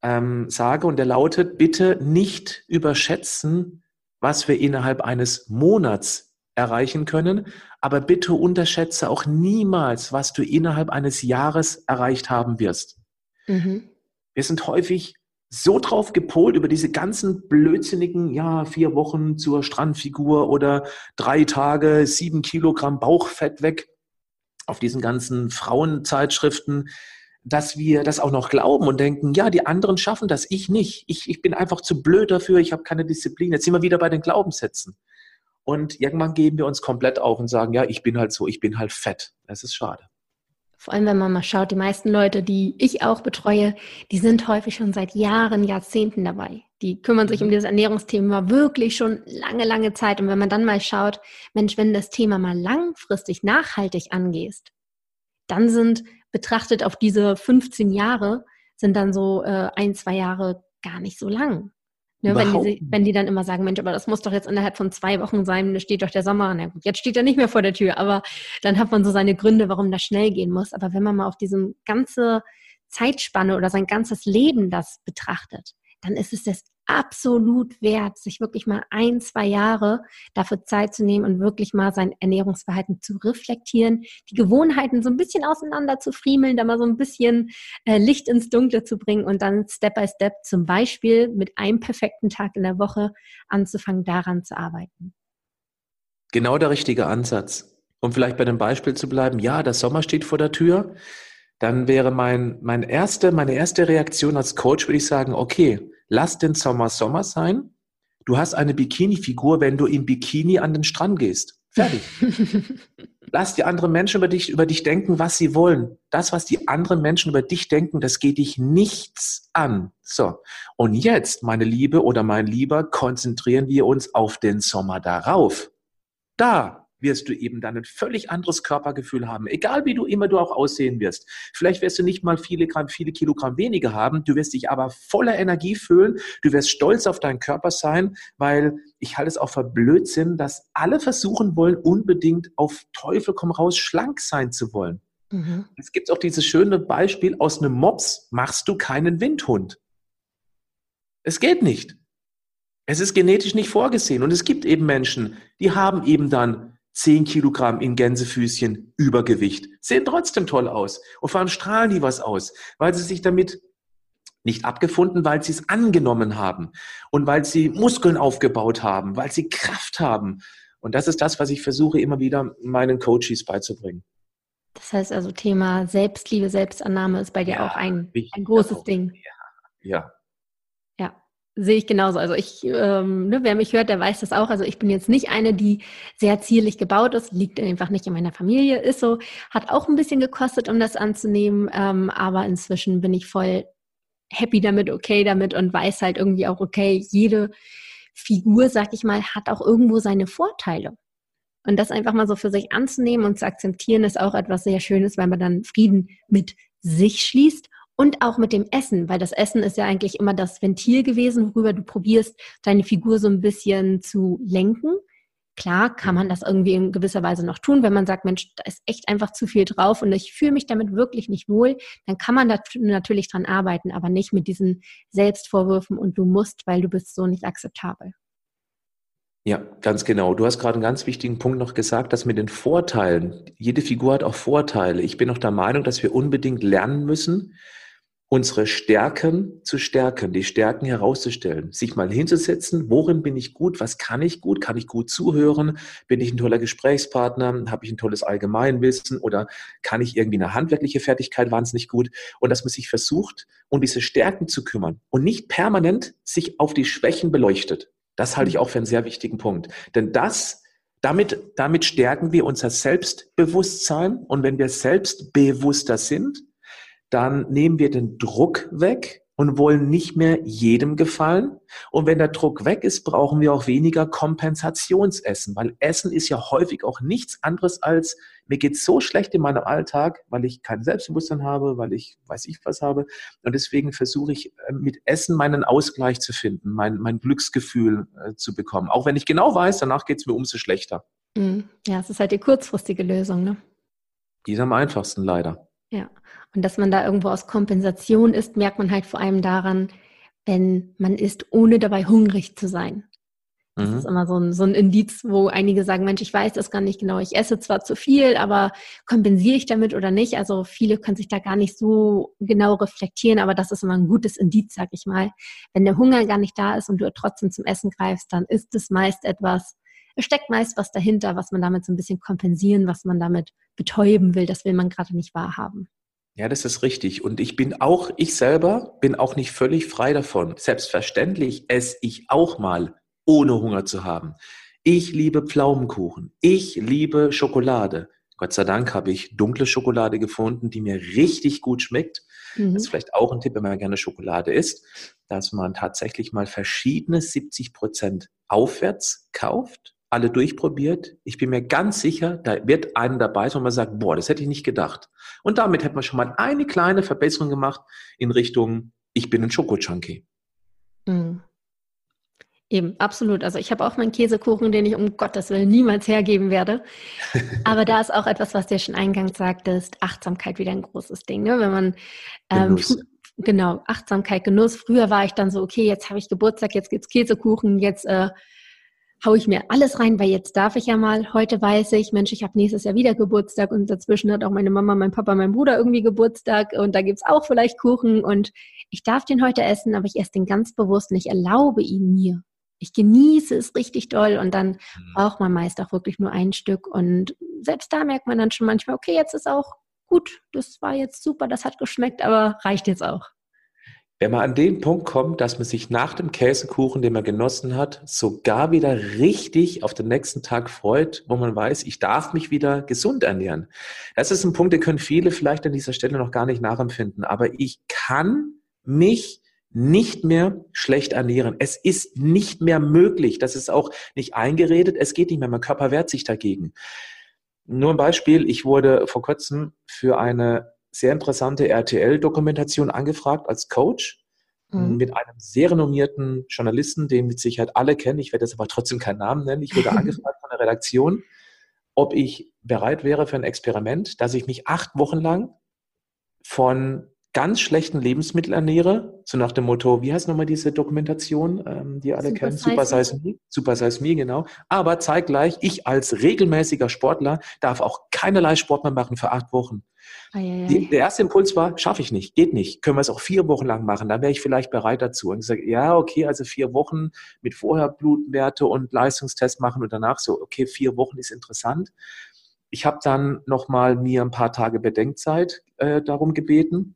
ähm, sage, und der lautet, bitte nicht überschätzen, was wir innerhalb eines Monats erreichen können, aber bitte unterschätze auch niemals, was du innerhalb eines Jahres erreicht haben wirst. Mhm. Wir sind häufig so drauf gepolt über diese ganzen blödsinnigen, ja, vier Wochen zur Strandfigur oder drei Tage, sieben Kilogramm Bauchfett weg auf diesen ganzen Frauenzeitschriften, dass wir das auch noch glauben und denken, ja, die anderen schaffen das, ich nicht. Ich, ich bin einfach zu blöd dafür, ich habe keine Disziplin. Jetzt sind wir wieder bei den Glaubenssätzen. Und irgendwann geben wir uns komplett auf und sagen, ja, ich bin halt so, ich bin halt fett. Das ist schade. Vor allem, wenn man mal schaut, die meisten Leute, die ich auch betreue, die sind häufig schon seit Jahren, Jahrzehnten dabei. Die kümmern sich um mhm. dieses Ernährungsthema wirklich schon lange, lange Zeit. Und wenn man dann mal schaut, Mensch, wenn das Thema mal langfristig nachhaltig angehst, dann sind betrachtet auf diese 15 Jahre, sind dann so äh, ein, zwei Jahre gar nicht so lang. Ne, wenn, die, wenn die dann immer sagen, Mensch, aber das muss doch jetzt innerhalb von zwei Wochen sein, da steht doch der Sommer. Na gut, jetzt steht er nicht mehr vor der Tür, aber dann hat man so seine Gründe, warum das schnell gehen muss. Aber wenn man mal auf diesem ganze Zeitspanne oder sein ganzes Leben das betrachtet, dann ist es das absolut wert, sich wirklich mal ein, zwei Jahre dafür Zeit zu nehmen und wirklich mal sein Ernährungsverhalten zu reflektieren, die Gewohnheiten so ein bisschen auseinander zu friemeln, da mal so ein bisschen äh, Licht ins Dunkle zu bringen und dann Step by Step zum Beispiel mit einem perfekten Tag in der Woche anzufangen, daran zu arbeiten. Genau der richtige Ansatz. Um vielleicht bei dem Beispiel zu bleiben, ja, der Sommer steht vor der Tür, dann wäre mein, mein erste, meine erste Reaktion als Coach, würde ich sagen, okay, lass den Sommer Sommer sein. Du hast eine Bikini-Figur, wenn du im Bikini an den Strand gehst. Fertig. lass die anderen Menschen über dich, über dich denken, was sie wollen. Das, was die anderen Menschen über dich denken, das geht dich nichts an. So. Und jetzt, meine Liebe oder mein Lieber, konzentrieren wir uns auf den Sommer darauf. Da wirst du eben dann ein völlig anderes Körpergefühl haben, egal wie du immer du auch aussehen wirst. Vielleicht wirst du nicht mal viele Gramm, viele Kilogramm weniger haben, du wirst dich aber voller Energie fühlen, du wirst stolz auf deinen Körper sein, weil ich halte es auch für Blödsinn, dass alle versuchen wollen, unbedingt auf Teufel komm raus schlank sein zu wollen. Mhm. Es gibt auch dieses schöne Beispiel, aus einem Mops machst du keinen Windhund. Es geht nicht. Es ist genetisch nicht vorgesehen. Und es gibt eben Menschen, die haben eben dann 10 Kilogramm in Gänsefüßchen Übergewicht, sehen trotzdem toll aus und vor allem strahlen die was aus, weil sie sich damit nicht abgefunden, weil sie es angenommen haben und weil sie Muskeln aufgebaut haben, weil sie Kraft haben. Und das ist das, was ich versuche immer wieder meinen Coaches beizubringen. Das heißt also Thema Selbstliebe, Selbstannahme ist bei dir ja, auch ein, ein großes Ding. Ja. ja. Sehe ich genauso. Also ich, ähm, ne, wer mich hört, der weiß das auch. Also ich bin jetzt nicht eine, die sehr zierlich gebaut ist, liegt einfach nicht in meiner Familie, ist so, hat auch ein bisschen gekostet, um das anzunehmen, ähm, aber inzwischen bin ich voll happy damit, okay damit und weiß halt irgendwie auch, okay, jede Figur, sag ich mal, hat auch irgendwo seine Vorteile. Und das einfach mal so für sich anzunehmen und zu akzeptieren, ist auch etwas sehr Schönes, weil man dann Frieden mit sich schließt und auch mit dem Essen, weil das Essen ist ja eigentlich immer das Ventil gewesen, worüber du probierst, deine Figur so ein bisschen zu lenken. Klar kann man das irgendwie in gewisser Weise noch tun, wenn man sagt, Mensch, da ist echt einfach zu viel drauf und ich fühle mich damit wirklich nicht wohl, dann kann man da natürlich dran arbeiten, aber nicht mit diesen Selbstvorwürfen und du musst, weil du bist so nicht akzeptabel. Ja, ganz genau. Du hast gerade einen ganz wichtigen Punkt noch gesagt, dass mit den Vorteilen, jede Figur hat auch Vorteile. Ich bin noch der Meinung, dass wir unbedingt lernen müssen, unsere Stärken zu stärken, die Stärken herauszustellen, sich mal hinzusetzen, worin bin ich gut, was kann ich gut, kann ich gut zuhören, bin ich ein toller Gesprächspartner, habe ich ein tolles Allgemeinwissen oder kann ich irgendwie eine handwerkliche Fertigkeit wahnsinnig gut und dass man sich versucht, um diese Stärken zu kümmern und nicht permanent sich auf die Schwächen beleuchtet. Das halte ich auch für einen sehr wichtigen Punkt. Denn das, damit, damit stärken wir unser Selbstbewusstsein. Und wenn wir selbstbewusster sind, dann nehmen wir den Druck weg und wollen nicht mehr jedem gefallen. Und wenn der Druck weg ist, brauchen wir auch weniger Kompensationsessen, weil Essen ist ja häufig auch nichts anderes als, mir geht so schlecht in meinem Alltag, weil ich kein Selbstbewusstsein habe, weil ich weiß ich was habe. Und deswegen versuche ich äh, mit Essen meinen Ausgleich zu finden, mein, mein Glücksgefühl äh, zu bekommen. Auch wenn ich genau weiß, danach geht es mir umso schlechter. Mhm. Ja, es ist halt die kurzfristige Lösung, ne? Die ist am einfachsten leider. Ja, und dass man da irgendwo aus Kompensation ist, merkt man halt vor allem daran, wenn man isst, ohne dabei hungrig zu sein. Das mhm. ist immer so ein, so ein Indiz, wo einige sagen, Mensch, ich weiß das gar nicht genau, ich esse zwar zu viel, aber kompensiere ich damit oder nicht? Also viele können sich da gar nicht so genau reflektieren, aber das ist immer ein gutes Indiz, sag ich mal. Wenn der Hunger gar nicht da ist und du trotzdem zum Essen greifst, dann ist es meist etwas, es steckt meist was dahinter, was man damit so ein bisschen kompensieren, was man damit betäuben will. Das will man gerade nicht wahrhaben. Ja, das ist richtig. Und ich bin auch, ich selber bin auch nicht völlig frei davon. Selbstverständlich esse ich auch mal, ohne Hunger zu haben. Ich liebe Pflaumenkuchen. Ich liebe Schokolade. Gott sei Dank habe ich dunkle Schokolade gefunden, die mir richtig gut schmeckt. Mhm. Das ist vielleicht auch ein Tipp, wenn man gerne Schokolade isst, dass man tatsächlich mal verschiedene 70 Prozent aufwärts kauft alle durchprobiert. Ich bin mir ganz sicher, da wird einen dabei sein, wo man sagt, boah, das hätte ich nicht gedacht. Und damit hätte man schon mal eine kleine Verbesserung gemacht in Richtung, ich bin ein Schoko-Junkie. Mhm. Eben, absolut. Also ich habe auch meinen Käsekuchen, den ich um Gottes Willen niemals hergeben werde. Aber da ist auch etwas, was dir schon eingangs sagtest, Achtsamkeit wieder ein großes Ding. Ne? Wenn man ähm, genau, Achtsamkeit, Genuss. Früher war ich dann so, okay, jetzt habe ich Geburtstag, jetzt gibt's Käsekuchen, jetzt äh, haue ich mir alles rein, weil jetzt darf ich ja mal. Heute weiß ich, Mensch, ich habe nächstes Jahr wieder Geburtstag und dazwischen hat auch meine Mama, mein Papa, mein Bruder irgendwie Geburtstag und da gibt's auch vielleicht Kuchen und ich darf den heute essen, aber ich esse den ganz bewusst und ich erlaube ihn mir. Ich genieße es richtig doll und dann mhm. braucht man meist auch wirklich nur ein Stück und selbst da merkt man dann schon manchmal, okay, jetzt ist auch gut, das war jetzt super, das hat geschmeckt, aber reicht jetzt auch. Wenn man an den Punkt kommt, dass man sich nach dem Käsekuchen, den man genossen hat, sogar wieder richtig auf den nächsten Tag freut, wo man weiß, ich darf mich wieder gesund ernähren. Das ist ein Punkt, den können viele vielleicht an dieser Stelle noch gar nicht nachempfinden. Aber ich kann mich nicht mehr schlecht ernähren. Es ist nicht mehr möglich. Das ist auch nicht eingeredet. Es geht nicht mehr. Mein Körper wehrt sich dagegen. Nur ein Beispiel. Ich wurde vor kurzem für eine sehr interessante RTL-Dokumentation angefragt als Coach mhm. mit einem sehr renommierten Journalisten, den mit Sicherheit alle kennen. Ich werde jetzt aber trotzdem keinen Namen nennen. Ich wurde angefragt von der Redaktion, ob ich bereit wäre für ein Experiment, dass ich mich acht Wochen lang von ganz schlechten Lebensmitteln ernähre, so nach dem Motto, wie heißt nochmal diese Dokumentation, ähm, die alle Super kennen? Super Size Me. Super Size Me, genau. Aber zeitgleich, ich als regelmäßiger Sportler darf auch keinerlei Sport mehr machen für acht Wochen. Die, der erste Impuls war, schaffe ich nicht, geht nicht. Können wir es auch vier Wochen lang machen? Dann wäre ich vielleicht bereit dazu. Und ich sage, ja, okay, also vier Wochen mit vorher Blutwerte und Leistungstest machen und danach so, okay, vier Wochen ist interessant. Ich habe dann nochmal mir ein paar Tage Bedenkzeit äh, darum gebeten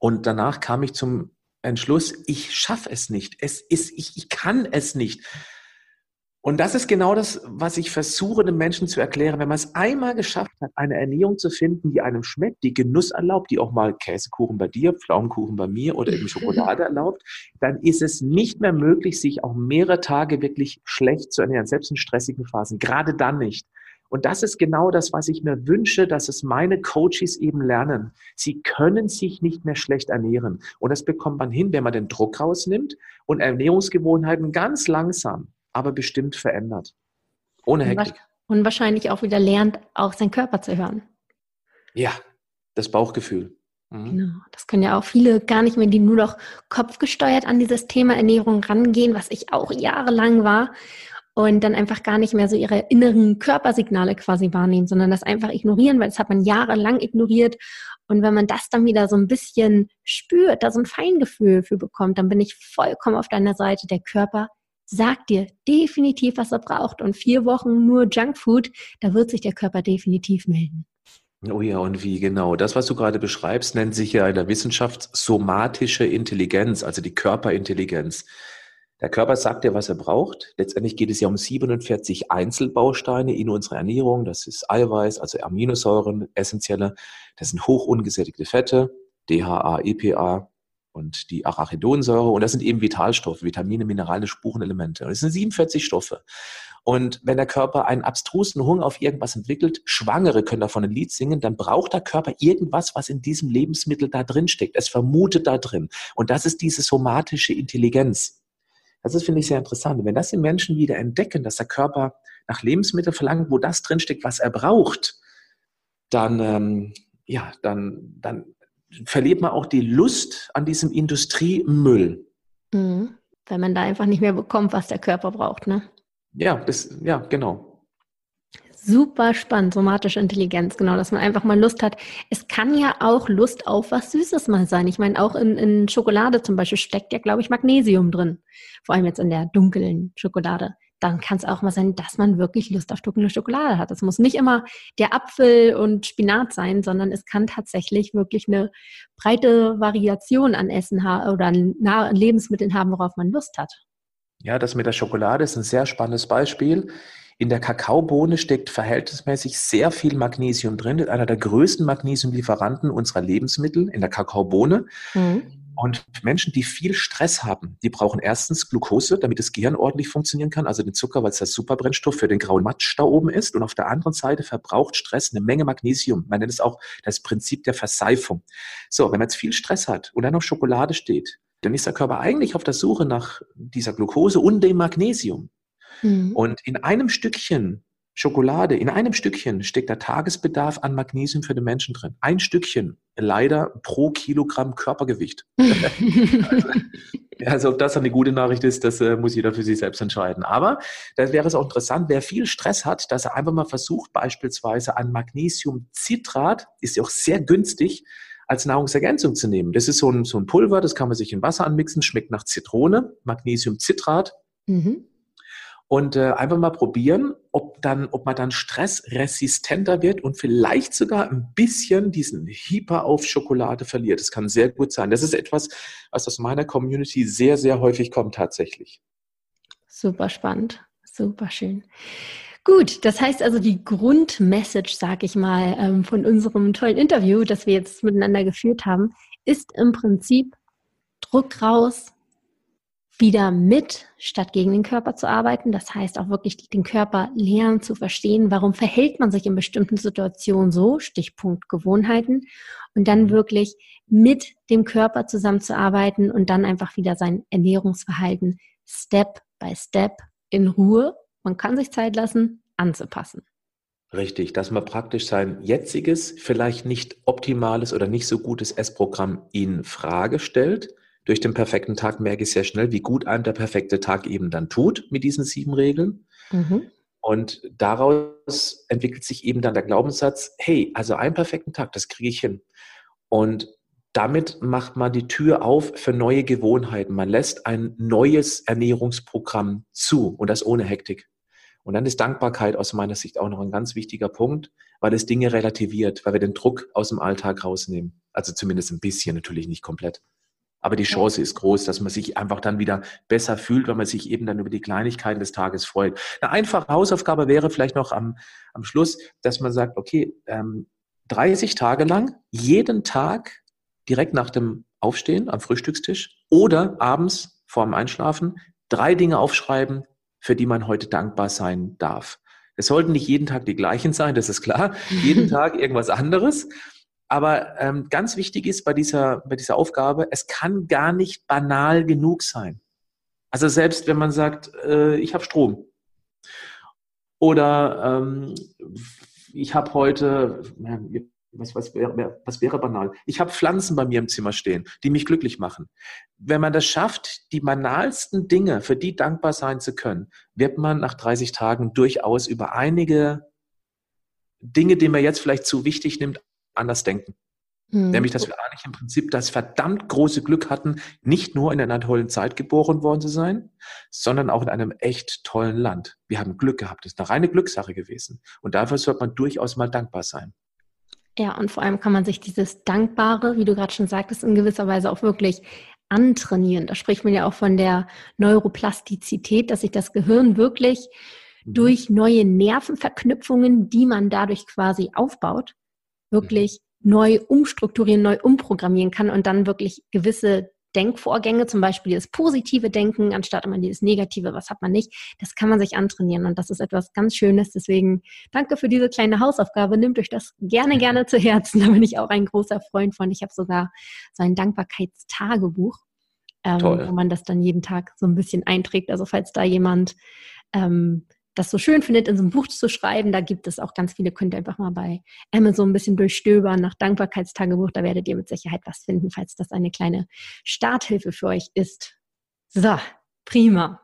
und danach kam ich zum Entschluss, ich schaffe es nicht. Es ist, ich, ich kann es nicht. Und das ist genau das, was ich versuche, den Menschen zu erklären. Wenn man es einmal geschafft hat, eine Ernährung zu finden, die einem schmeckt, die Genuss erlaubt, die auch mal Käsekuchen bei dir, Pflaumenkuchen bei mir oder eben Schokolade erlaubt, dann ist es nicht mehr möglich, sich auch mehrere Tage wirklich schlecht zu ernähren, selbst in stressigen Phasen. Gerade dann nicht. Und das ist genau das, was ich mir wünsche, dass es meine Coaches eben lernen. Sie können sich nicht mehr schlecht ernähren. Und das bekommt man hin, wenn man den Druck rausnimmt und Ernährungsgewohnheiten ganz langsam, aber bestimmt verändert. Ohne Hektik. Und wahrscheinlich auch wieder lernt, auch seinen Körper zu hören. Ja, das Bauchgefühl. Mhm. Genau, das können ja auch viele gar nicht mehr, die nur noch kopfgesteuert an dieses Thema Ernährung rangehen, was ich auch jahrelang war und dann einfach gar nicht mehr so ihre inneren Körpersignale quasi wahrnehmen, sondern das einfach ignorieren, weil das hat man jahrelang ignoriert. Und wenn man das dann wieder so ein bisschen spürt, da so ein Feingefühl für bekommt, dann bin ich vollkommen auf deiner Seite. Der Körper sagt dir definitiv, was er braucht. Und vier Wochen nur Junkfood, da wird sich der Körper definitiv melden. Oh ja, und wie genau? Das, was du gerade beschreibst, nennt sich ja in der Wissenschaft somatische Intelligenz, also die Körperintelligenz. Der Körper sagt dir, was er braucht. Letztendlich geht es ja um 47 Einzelbausteine in unserer Ernährung. Das ist Eiweiß, also Aminosäuren, essentielle. Das sind hochungesättigte Fette, DHA, EPA und die Arachidonsäure. Und das sind eben Vitalstoffe, Vitamine, Minerale, Spurenelemente. Und das sind 47 Stoffe. Und wenn der Körper einen abstrusen Hunger auf irgendwas entwickelt, Schwangere können davon ein Lied singen, dann braucht der Körper irgendwas, was in diesem Lebensmittel da drin steckt. Es vermutet da drin. Und das ist diese somatische Intelligenz. Das ist, finde ich, sehr interessant. Und wenn das die Menschen wieder entdecken, dass der Körper nach Lebensmitteln verlangt, wo das drinsteckt, was er braucht, dann, ähm, ja, dann, dann verliert man auch die Lust an diesem Industriemüll. Mhm. Wenn man da einfach nicht mehr bekommt, was der Körper braucht, ne? Ja, das, ja, genau. Super spannend, somatische Intelligenz, genau, dass man einfach mal Lust hat. Es kann ja auch Lust auf was Süßes mal sein. Ich meine, auch in, in Schokolade zum Beispiel steckt ja, glaube ich, Magnesium drin. Vor allem jetzt in der dunklen Schokolade. Dann kann es auch mal sein, dass man wirklich Lust auf dunkle Schokolade hat. Es muss nicht immer der Apfel und Spinat sein, sondern es kann tatsächlich wirklich eine breite Variation an Essen oder an Lebensmitteln haben, worauf man Lust hat. Ja, das mit der Schokolade ist ein sehr spannendes Beispiel. In der Kakaobohne steckt verhältnismäßig sehr viel Magnesium drin, ist einer der größten Magnesiumlieferanten unserer Lebensmittel in der Kakaobohne. Mhm. Und Menschen, die viel Stress haben, die brauchen erstens Glucose, damit das Gehirn ordentlich funktionieren kann, also den Zucker, weil es der Superbrennstoff für den grauen Matsch da oben ist. Und auf der anderen Seite verbraucht Stress eine Menge Magnesium. Man nennt es auch das Prinzip der Verseifung. So, wenn man jetzt viel Stress hat und dann auf Schokolade steht, dann ist der Körper eigentlich auf der Suche nach dieser Glucose und dem Magnesium. Mhm. Und in einem Stückchen Schokolade, in einem Stückchen steckt der Tagesbedarf an Magnesium für den Menschen drin. Ein Stückchen, leider pro Kilogramm Körpergewicht. also ob das eine gute Nachricht ist, das äh, muss jeder für sich selbst entscheiden. Aber da wäre es auch interessant, wer viel Stress hat, dass er einfach mal versucht, beispielsweise an Magnesiumcitrat, ist ja auch sehr günstig, als Nahrungsergänzung zu nehmen. Das ist so ein, so ein Pulver, das kann man sich in Wasser anmixen, schmeckt nach Zitrone, Magnesiumcitrat. Mhm und äh, einfach mal probieren, ob dann, ob man dann stressresistenter wird und vielleicht sogar ein bisschen diesen Hyper auf Schokolade verliert. Das kann sehr gut sein. Das ist etwas, was aus meiner Community sehr, sehr häufig kommt tatsächlich. Super spannend, super schön. Gut, das heißt also die Grundmessage, sag ich mal, ähm, von unserem tollen Interview, das wir jetzt miteinander geführt haben, ist im Prinzip Druck raus, wieder mit, statt gegen den Körper zu arbeiten. Das heißt auch wirklich den Körper lernen zu verstehen, warum verhält man sich in bestimmten Situationen so, Stichpunkt Gewohnheiten, und dann mhm. wirklich mit dem Körper zusammenzuarbeiten und dann einfach wieder sein Ernährungsverhalten Step by Step in Ruhe, man kann sich Zeit lassen, anzupassen. Richtig, dass man praktisch sein jetziges, vielleicht nicht optimales oder nicht so gutes Essprogramm in Frage stellt durch den perfekten Tag merke ich sehr schnell, wie gut einem der perfekte Tag eben dann tut mit diesen sieben Regeln. Mhm. Und daraus entwickelt sich eben dann der Glaubenssatz, hey, also einen perfekten Tag, das kriege ich hin. Und damit macht man die Tür auf für neue Gewohnheiten. Man lässt ein neues Ernährungsprogramm zu und das ohne Hektik. Und dann ist Dankbarkeit aus meiner Sicht auch noch ein ganz wichtiger Punkt, weil es Dinge relativiert, weil wir den Druck aus dem Alltag rausnehmen. Also zumindest ein bisschen, natürlich nicht komplett. Aber die Chance ist groß, dass man sich einfach dann wieder besser fühlt, weil man sich eben dann über die Kleinigkeiten des Tages freut. Eine einfache Hausaufgabe wäre vielleicht noch am, am Schluss, dass man sagt, okay, ähm, 30 Tage lang, jeden Tag direkt nach dem Aufstehen am Frühstückstisch oder abends vorm Einschlafen drei Dinge aufschreiben, für die man heute dankbar sein darf. Es sollten nicht jeden Tag die gleichen sein, das ist klar. jeden Tag irgendwas anderes. Aber ähm, ganz wichtig ist bei dieser, bei dieser Aufgabe, es kann gar nicht banal genug sein. Also selbst wenn man sagt, äh, ich habe Strom oder ähm, ich habe heute, was, was, wäre, was wäre banal? Ich habe Pflanzen bei mir im Zimmer stehen, die mich glücklich machen. Wenn man das schafft, die banalsten Dinge, für die dankbar sein zu können, wird man nach 30 Tagen durchaus über einige Dinge, die man jetzt vielleicht zu wichtig nimmt, anders denken. Mhm. Nämlich, dass wir eigentlich im Prinzip das verdammt große Glück hatten, nicht nur in einer tollen Zeit geboren worden zu sein, sondern auch in einem echt tollen Land. Wir haben Glück gehabt. Das ist eine reine Glückssache gewesen. Und dafür sollte man durchaus mal dankbar sein. Ja, und vor allem kann man sich dieses Dankbare, wie du gerade schon sagtest, in gewisser Weise auch wirklich antrainieren. Da spricht man ja auch von der Neuroplastizität, dass sich das Gehirn wirklich mhm. durch neue Nervenverknüpfungen, die man dadurch quasi aufbaut, wirklich neu umstrukturieren, neu umprogrammieren kann und dann wirklich gewisse Denkvorgänge, zum Beispiel das positive Denken, anstatt immer dieses negative, was hat man nicht, das kann man sich antrainieren und das ist etwas ganz Schönes. Deswegen danke für diese kleine Hausaufgabe. Nehmt euch das gerne, gerne zu Herzen. Da bin ich auch ein großer Freund von. Ich habe sogar so ein Dankbarkeitstagebuch, ähm, wo man das dann jeden Tag so ein bisschen einträgt. Also falls da jemand ähm, das so schön findet, in so ein Buch zu schreiben, da gibt es auch ganz viele, könnt ihr einfach mal bei Amazon ein bisschen durchstöbern nach Dankbarkeitstagebuch, da werdet ihr mit Sicherheit was finden, falls das eine kleine Starthilfe für euch ist. So, prima.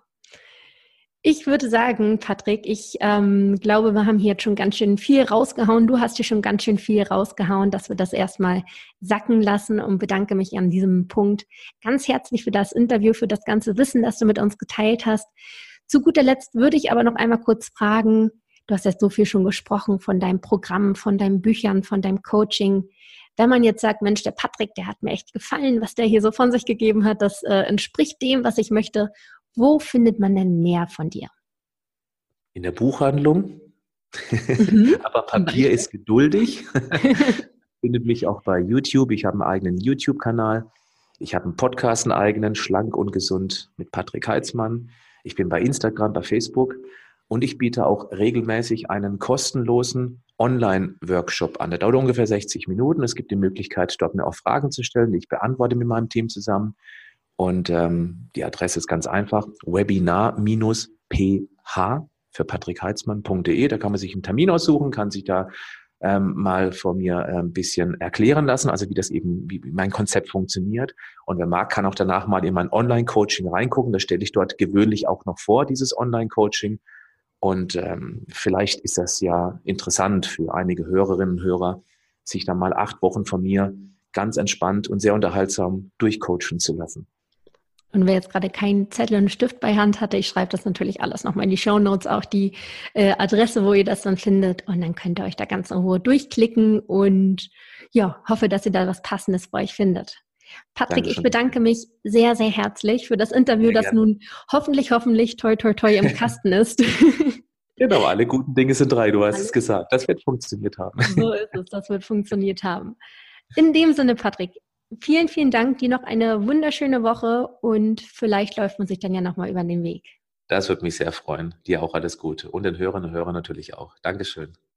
Ich würde sagen, Patrick, ich ähm, glaube, wir haben hier jetzt schon ganz schön viel rausgehauen. Du hast hier schon ganz schön viel rausgehauen, dass wir das erstmal sacken lassen und bedanke mich an diesem Punkt ganz herzlich für das Interview, für das ganze Wissen, das du mit uns geteilt hast. Zu guter Letzt würde ich aber noch einmal kurz fragen, du hast jetzt so viel schon gesprochen von deinem Programm, von deinen Büchern, von deinem Coaching. Wenn man jetzt sagt, Mensch, der Patrick, der hat mir echt gefallen, was der hier so von sich gegeben hat, das äh, entspricht dem, was ich möchte. Wo findet man denn mehr von dir? In der Buchhandlung. Mhm. aber Papier ist geduldig. findet mich auch bei YouTube. Ich habe einen eigenen YouTube-Kanal. Ich habe einen Podcast, einen eigenen, schlank und gesund mit Patrick Heitzmann. Ich bin bei Instagram, bei Facebook und ich biete auch regelmäßig einen kostenlosen Online-Workshop an. Der dauert ungefähr 60 Minuten. Es gibt die Möglichkeit, dort mir auch Fragen zu stellen, ich beantworte mit meinem Team zusammen. Und ähm, die Adresse ist ganz einfach, webinar-ph für patrickheitzmann.de. Da kann man sich einen Termin aussuchen, kann sich da ähm, mal von mir äh, ein bisschen erklären lassen, also wie das eben, wie mein Konzept funktioniert. Und wer mag, kann auch danach mal in mein Online-Coaching reingucken. Das stelle ich dort gewöhnlich auch noch vor, dieses Online-Coaching. Und ähm, vielleicht ist das ja interessant für einige Hörerinnen und Hörer, sich dann mal acht Wochen von mir ganz entspannt und sehr unterhaltsam durchcoachen zu lassen. Und wer jetzt gerade keinen Zettel und Stift bei Hand hatte, ich schreibe das natürlich alles nochmal in die Show Notes, auch die äh, Adresse, wo ihr das dann findet. Und dann könnt ihr euch da ganz in Ruhe durchklicken und ja, hoffe, dass ihr da was Passendes für euch findet. Patrick, Dankeschön. ich bedanke mich sehr, sehr herzlich für das Interview, das nun hoffentlich, hoffentlich toi, toi, toi im Kasten ist. Genau, alle guten Dinge sind drei, du hast es gesagt. Das wird funktioniert haben. So ist es, das wird funktioniert haben. In dem Sinne, Patrick, Vielen, vielen Dank. Dir noch eine wunderschöne Woche und vielleicht läuft man sich dann ja nochmal über den Weg. Das würde mich sehr freuen. Dir auch alles Gute und den Hörern und Hörern natürlich auch. Dankeschön.